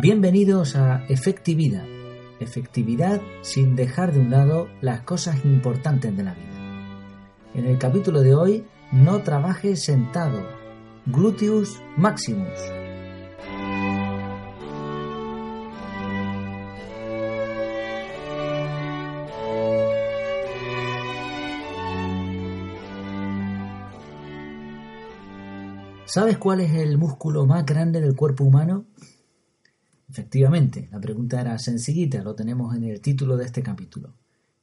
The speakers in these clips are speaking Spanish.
Bienvenidos a Efectividad. Efectividad sin dejar de un lado las cosas importantes de la vida. En el capítulo de hoy, no trabajes sentado. Gluteus Maximus. ¿Sabes cuál es el músculo más grande del cuerpo humano? Efectivamente, la pregunta era sencillita, lo tenemos en el título de este capítulo.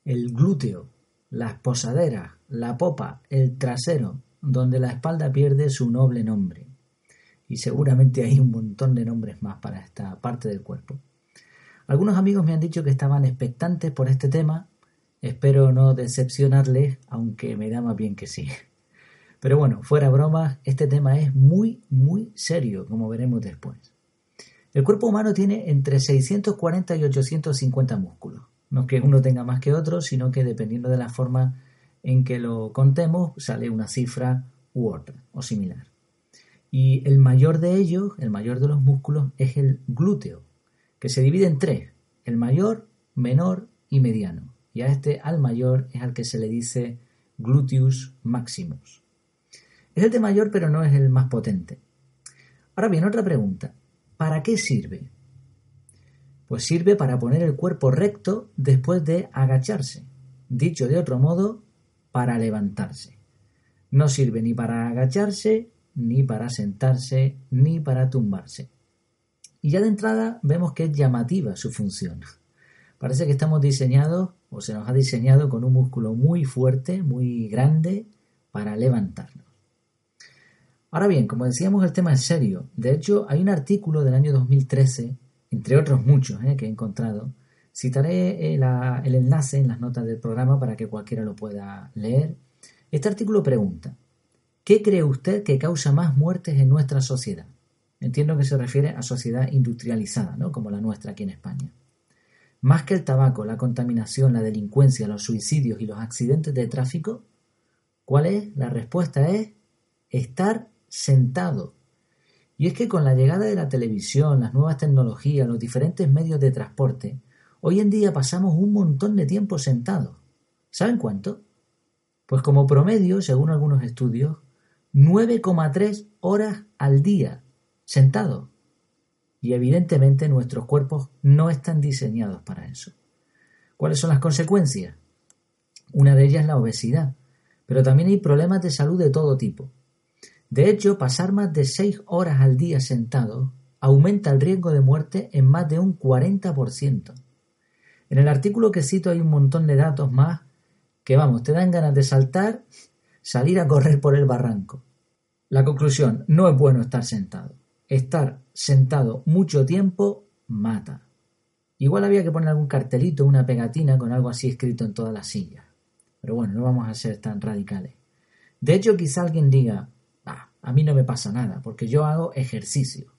El glúteo, las posaderas, la popa, el trasero, donde la espalda pierde su noble nombre. Y seguramente hay un montón de nombres más para esta parte del cuerpo. Algunos amigos me han dicho que estaban expectantes por este tema. Espero no decepcionarles, aunque me da más bien que sí. Pero bueno, fuera bromas, este tema es muy, muy serio, como veremos después. El cuerpo humano tiene entre 640 y 850 músculos. No es que uno tenga más que otro, sino que dependiendo de la forma en que lo contemos, sale una cifra u otra, o similar. Y el mayor de ellos, el mayor de los músculos, es el glúteo, que se divide en tres, el mayor, menor y mediano. Y a este, al mayor, es al que se le dice gluteus maximus. Es el de mayor, pero no es el más potente. Ahora bien, otra pregunta. ¿Para qué sirve? Pues sirve para poner el cuerpo recto después de agacharse. Dicho de otro modo, para levantarse. No sirve ni para agacharse, ni para sentarse, ni para tumbarse. Y ya de entrada vemos que es llamativa su función. Parece que estamos diseñados, o se nos ha diseñado con un músculo muy fuerte, muy grande, para levantarnos. Ahora bien, como decíamos, el tema es serio. De hecho, hay un artículo del año 2013, entre otros muchos eh, que he encontrado. Citaré eh, el enlace en las notas del programa para que cualquiera lo pueda leer. Este artículo pregunta, ¿qué cree usted que causa más muertes en nuestra sociedad? Entiendo que se refiere a sociedad industrializada, ¿no? como la nuestra aquí en España. Más que el tabaco, la contaminación, la delincuencia, los suicidios y los accidentes de tráfico, ¿cuál es? La respuesta es estar sentado. Y es que con la llegada de la televisión, las nuevas tecnologías, los diferentes medios de transporte, hoy en día pasamos un montón de tiempo sentados. ¿Saben cuánto? Pues como promedio, según algunos estudios, 9,3 horas al día sentados. Y evidentemente nuestros cuerpos no están diseñados para eso. ¿Cuáles son las consecuencias? Una de ellas es la obesidad, pero también hay problemas de salud de todo tipo. De hecho, pasar más de seis horas al día sentado aumenta el riesgo de muerte en más de un 40%. En el artículo que cito hay un montón de datos más que, vamos, te dan ganas de saltar, salir a correr por el barranco. La conclusión, no es bueno estar sentado. Estar sentado mucho tiempo mata. Igual había que poner algún cartelito, una pegatina con algo así escrito en todas las sillas. Pero bueno, no vamos a ser tan radicales. De hecho, quizá alguien diga, a mí no me pasa nada, porque yo hago ejercicio.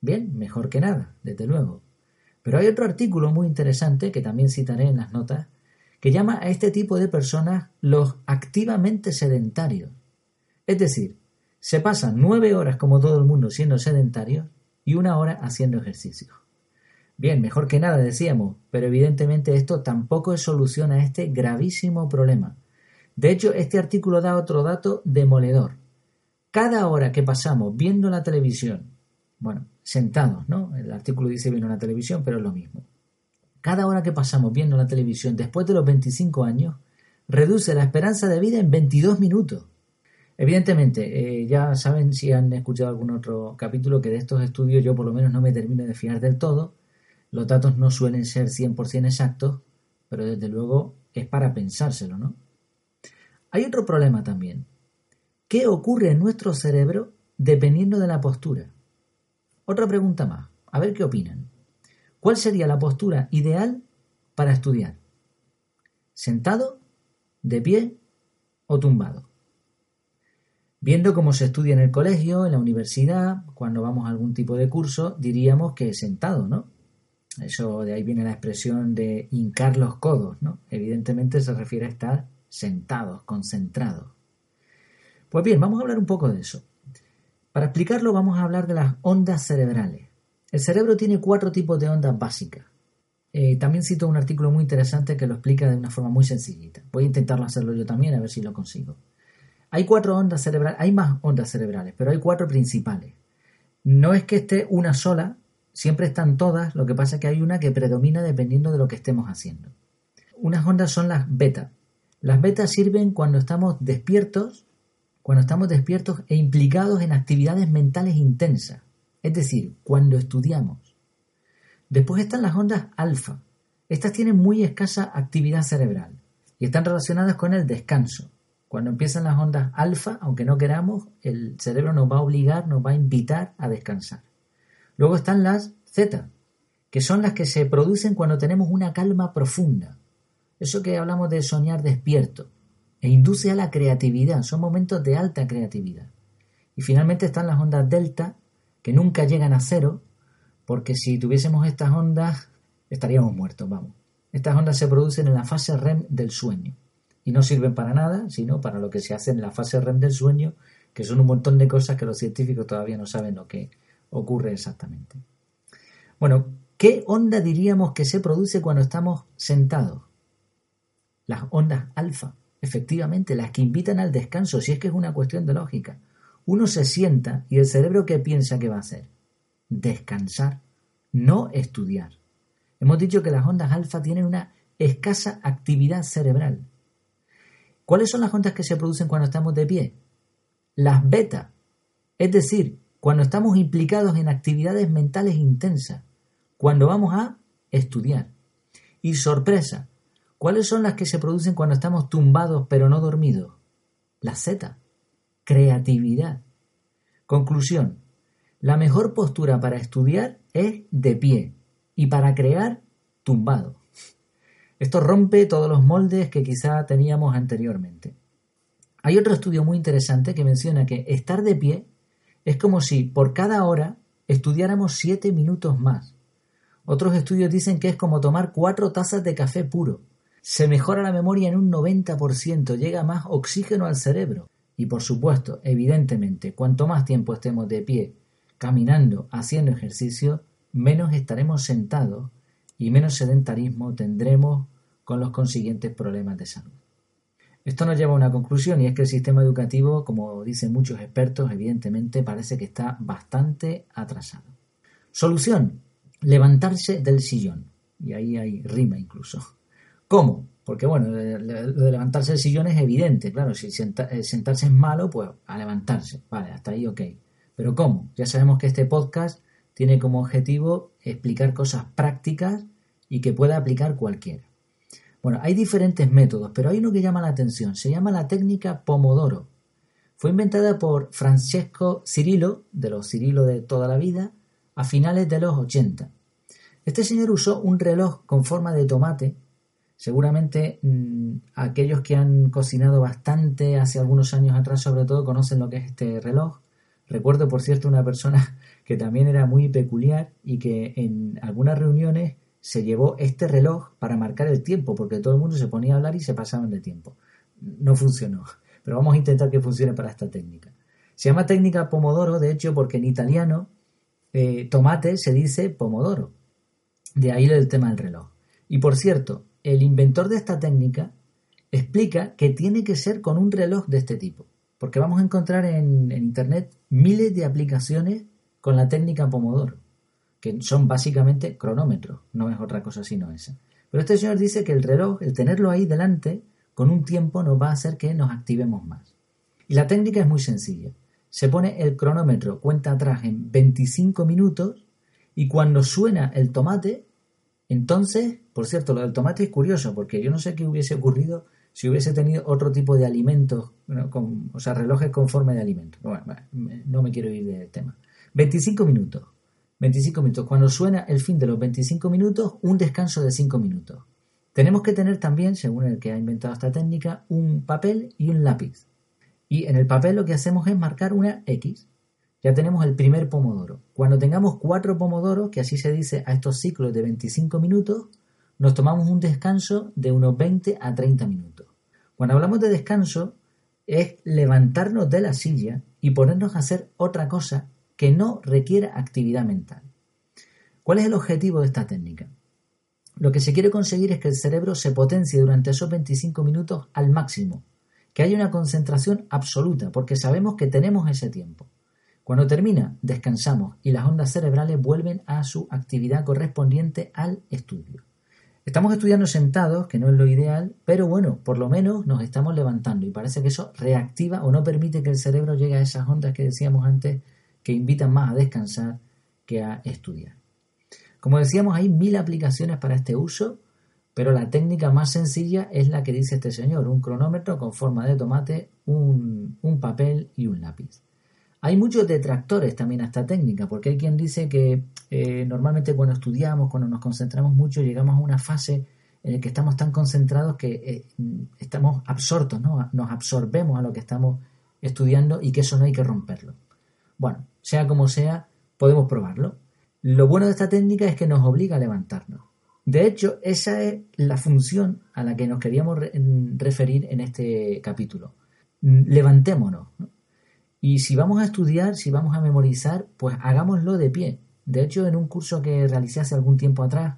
Bien, mejor que nada, desde luego. Pero hay otro artículo muy interesante que también citaré en las notas, que llama a este tipo de personas los activamente sedentarios. Es decir, se pasan nueve horas como todo el mundo siendo sedentarios y una hora haciendo ejercicio. Bien, mejor que nada decíamos, pero evidentemente esto tampoco es solución a este gravísimo problema. De hecho, este artículo da otro dato demoledor. Cada hora que pasamos viendo la televisión, bueno, sentados, ¿no? El artículo dice viendo la televisión, pero es lo mismo. Cada hora que pasamos viendo la televisión después de los 25 años, reduce la esperanza de vida en 22 minutos. Evidentemente, eh, ya saben si han escuchado algún otro capítulo que de estos estudios yo por lo menos no me termino de fiar del todo. Los datos no suelen ser 100% exactos, pero desde luego es para pensárselo, ¿no? Hay otro problema también. ¿Qué ocurre en nuestro cerebro dependiendo de la postura? Otra pregunta más, a ver qué opinan. ¿Cuál sería la postura ideal para estudiar? ¿Sentado, de pie o tumbado? Viendo cómo se estudia en el colegio, en la universidad, cuando vamos a algún tipo de curso, diríamos que sentado, ¿no? Eso de ahí viene la expresión de hincar los codos, ¿no? Evidentemente se refiere a estar sentados, concentrados. Pues bien, vamos a hablar un poco de eso. Para explicarlo vamos a hablar de las ondas cerebrales. El cerebro tiene cuatro tipos de ondas básicas. Eh, también cito un artículo muy interesante que lo explica de una forma muy sencillita. Voy a intentarlo hacerlo yo también a ver si lo consigo. Hay cuatro ondas cerebrales, hay más ondas cerebrales, pero hay cuatro principales. No es que esté una sola, siempre están todas, lo que pasa es que hay una que predomina dependiendo de lo que estemos haciendo. Unas ondas son las beta. Las betas sirven cuando estamos despiertos, cuando estamos despiertos e implicados en actividades mentales intensas, es decir, cuando estudiamos. Después están las ondas alfa. Estas tienen muy escasa actividad cerebral y están relacionadas con el descanso. Cuando empiezan las ondas alfa, aunque no queramos, el cerebro nos va a obligar, nos va a invitar a descansar. Luego están las zeta, que son las que se producen cuando tenemos una calma profunda. Eso que hablamos de soñar despierto. E induce a la creatividad. Son momentos de alta creatividad. Y finalmente están las ondas delta, que nunca llegan a cero, porque si tuviésemos estas ondas, estaríamos muertos, vamos. Estas ondas se producen en la fase REM del sueño y no sirven para nada, sino para lo que se hace en la fase REM del sueño, que son un montón de cosas que los científicos todavía no saben lo que ocurre exactamente. Bueno, ¿qué onda diríamos que se produce cuando estamos sentados? Las ondas alfa, efectivamente, las que invitan al descanso, si es que es una cuestión de lógica. Uno se sienta y el cerebro ¿qué piensa que va a hacer? Descansar, no estudiar. Hemos dicho que las ondas alfa tienen una escasa actividad cerebral. ¿Cuáles son las ondas que se producen cuando estamos de pie? Las beta, es decir, cuando estamos implicados en actividades mentales intensas, cuando vamos a estudiar. Y sorpresa, ¿cuáles son las que se producen cuando estamos tumbados pero no dormidos? La Z, creatividad. Conclusión, la mejor postura para estudiar es de pie y para crear tumbado. Esto rompe todos los moldes que quizá teníamos anteriormente. Hay otro estudio muy interesante que menciona que estar de pie es como si por cada hora estudiáramos siete minutos más. Otros estudios dicen que es como tomar cuatro tazas de café puro. Se mejora la memoria en un 90%, llega más oxígeno al cerebro. Y por supuesto, evidentemente, cuanto más tiempo estemos de pie, caminando, haciendo ejercicio, menos estaremos sentados y menos sedentarismo tendremos con los consiguientes problemas de salud. Esto nos lleva a una conclusión y es que el sistema educativo, como dicen muchos expertos, evidentemente parece que está bastante atrasado. Solución, levantarse del sillón. Y ahí hay rima incluso. ¿Cómo? Porque bueno, lo de levantarse del sillón es evidente, claro, si eh, sentarse es malo, pues a levantarse, vale, hasta ahí ok. Pero ¿cómo? Ya sabemos que este podcast tiene como objetivo explicar cosas prácticas y que pueda aplicar cualquiera. Bueno, hay diferentes métodos, pero hay uno que llama la atención. Se llama la técnica Pomodoro. Fue inventada por Francesco Cirilo, de los Cirilo de toda la vida, a finales de los 80. Este señor usó un reloj con forma de tomate. Seguramente mm, aquellos que han cocinado bastante hace algunos años atrás, sobre todo, conocen lo que es este reloj. Recuerdo, por cierto, una persona que también era muy peculiar y que en algunas reuniones se llevó este reloj para marcar el tiempo, porque todo el mundo se ponía a hablar y se pasaban de tiempo. No funcionó, pero vamos a intentar que funcione para esta técnica. Se llama técnica pomodoro, de hecho, porque en italiano eh, tomate se dice pomodoro. De ahí el tema del reloj. Y por cierto, el inventor de esta técnica explica que tiene que ser con un reloj de este tipo, porque vamos a encontrar en Internet miles de aplicaciones con la técnica pomodoro que son básicamente cronómetros, no es otra cosa sino esa. Pero este señor dice que el reloj, el tenerlo ahí delante, con un tiempo nos va a hacer que nos activemos más. Y la técnica es muy sencilla. Se pone el cronómetro cuenta atrás en 25 minutos y cuando suena el tomate, entonces, por cierto, lo del tomate es curioso porque yo no sé qué hubiese ocurrido si hubiese tenido otro tipo de alimentos, o sea, relojes con forma de alimentos. Bueno, no me quiero ir del tema. 25 minutos. 25 minutos. Cuando suena el fin de los 25 minutos, un descanso de 5 minutos. Tenemos que tener también, según el que ha inventado esta técnica, un papel y un lápiz. Y en el papel lo que hacemos es marcar una X. Ya tenemos el primer pomodoro. Cuando tengamos cuatro pomodoros, que así se dice a estos ciclos de 25 minutos, nos tomamos un descanso de unos 20 a 30 minutos. Cuando hablamos de descanso, es levantarnos de la silla y ponernos a hacer otra cosa que no requiera actividad mental. ¿Cuál es el objetivo de esta técnica? Lo que se quiere conseguir es que el cerebro se potencie durante esos 25 minutos al máximo, que haya una concentración absoluta, porque sabemos que tenemos ese tiempo. Cuando termina, descansamos y las ondas cerebrales vuelven a su actividad correspondiente al estudio. Estamos estudiando sentados, que no es lo ideal, pero bueno, por lo menos nos estamos levantando y parece que eso reactiva o no permite que el cerebro llegue a esas ondas que decíamos antes que invitan más a descansar que a estudiar. Como decíamos, hay mil aplicaciones para este uso, pero la técnica más sencilla es la que dice este señor, un cronómetro con forma de tomate, un, papel y un lápiz. Hay muchos detractores también a esta técnica, porque hay quien dice que eh, normalmente cuando estudiamos, cuando nos concentramos mucho, llegamos a una fase en la que estamos tan concentrados que eh, estamos absortos, ¿no? nos absorbemos a lo que estamos estudiando y que eso no hay que romperlo. Bueno, sea como sea, podemos probarlo. Lo bueno de esta técnica es que nos obliga a levantarnos. De hecho, esa es la función a la que nos queríamos referir en este capítulo. Levantémonos. Y si vamos a estudiar, si vamos a memorizar, pues hagámoslo de pie. De hecho, en un curso que realicé hace algún tiempo atrás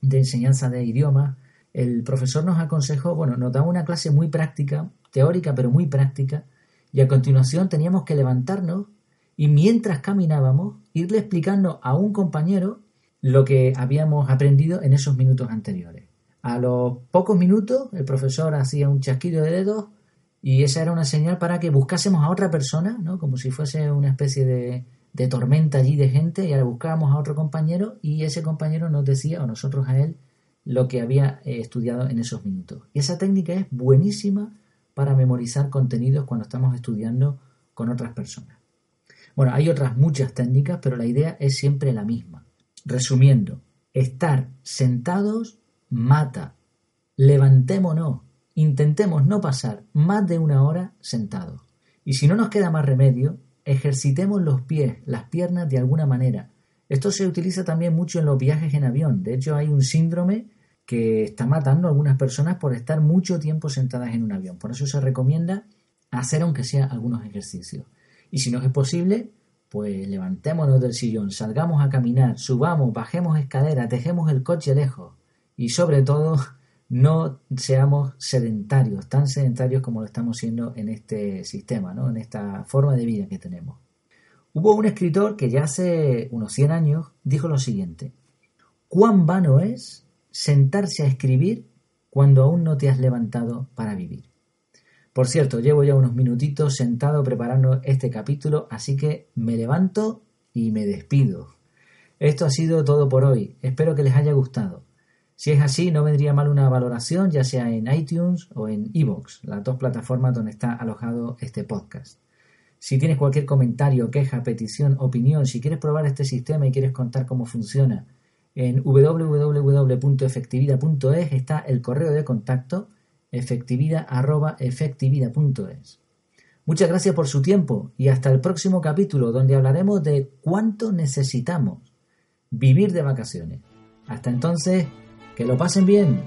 de enseñanza de idiomas, el profesor nos aconsejó, bueno, nos daba una clase muy práctica, teórica, pero muy práctica, y a continuación teníamos que levantarnos y mientras caminábamos irle explicando a un compañero lo que habíamos aprendido en esos minutos anteriores. A los pocos minutos el profesor hacía un chasquido de dedos y esa era una señal para que buscásemos a otra persona, ¿no? como si fuese una especie de, de tormenta allí de gente y ahora buscábamos a otro compañero y ese compañero nos decía o nosotros a él lo que había eh, estudiado en esos minutos. Y esa técnica es buenísima para memorizar contenidos cuando estamos estudiando con otras personas. Bueno, hay otras muchas técnicas, pero la idea es siempre la misma. Resumiendo, estar sentados mata. Levantémonos, intentemos no pasar más de una hora sentados. Y si no nos queda más remedio, ejercitemos los pies, las piernas de alguna manera. Esto se utiliza también mucho en los viajes en avión. De hecho, hay un síndrome que está matando a algunas personas por estar mucho tiempo sentadas en un avión. Por eso se recomienda hacer aunque sea algunos ejercicios. Y si no es posible, pues levantémonos del sillón, salgamos a caminar, subamos, bajemos escaleras, dejemos el coche lejos y sobre todo no seamos sedentarios, tan sedentarios como lo estamos siendo en este sistema, ¿no? en esta forma de vida que tenemos. Hubo un escritor que ya hace unos 100 años dijo lo siguiente, ¿cuán vano es sentarse a escribir cuando aún no te has levantado para vivir? Por cierto, llevo ya unos minutitos sentado preparando este capítulo, así que me levanto y me despido. Esto ha sido todo por hoy. Espero que les haya gustado. Si es así, no vendría mal una valoración, ya sea en iTunes o en Evox, las dos plataformas donde está alojado este podcast. Si tienes cualquier comentario, queja, petición, opinión, si quieres probar este sistema y quieres contar cómo funciona, en www.efectividad.es está el correo de contacto efectividad.efectividad.es. Muchas gracias por su tiempo y hasta el próximo capítulo donde hablaremos de cuánto necesitamos vivir de vacaciones. Hasta entonces, que lo pasen bien.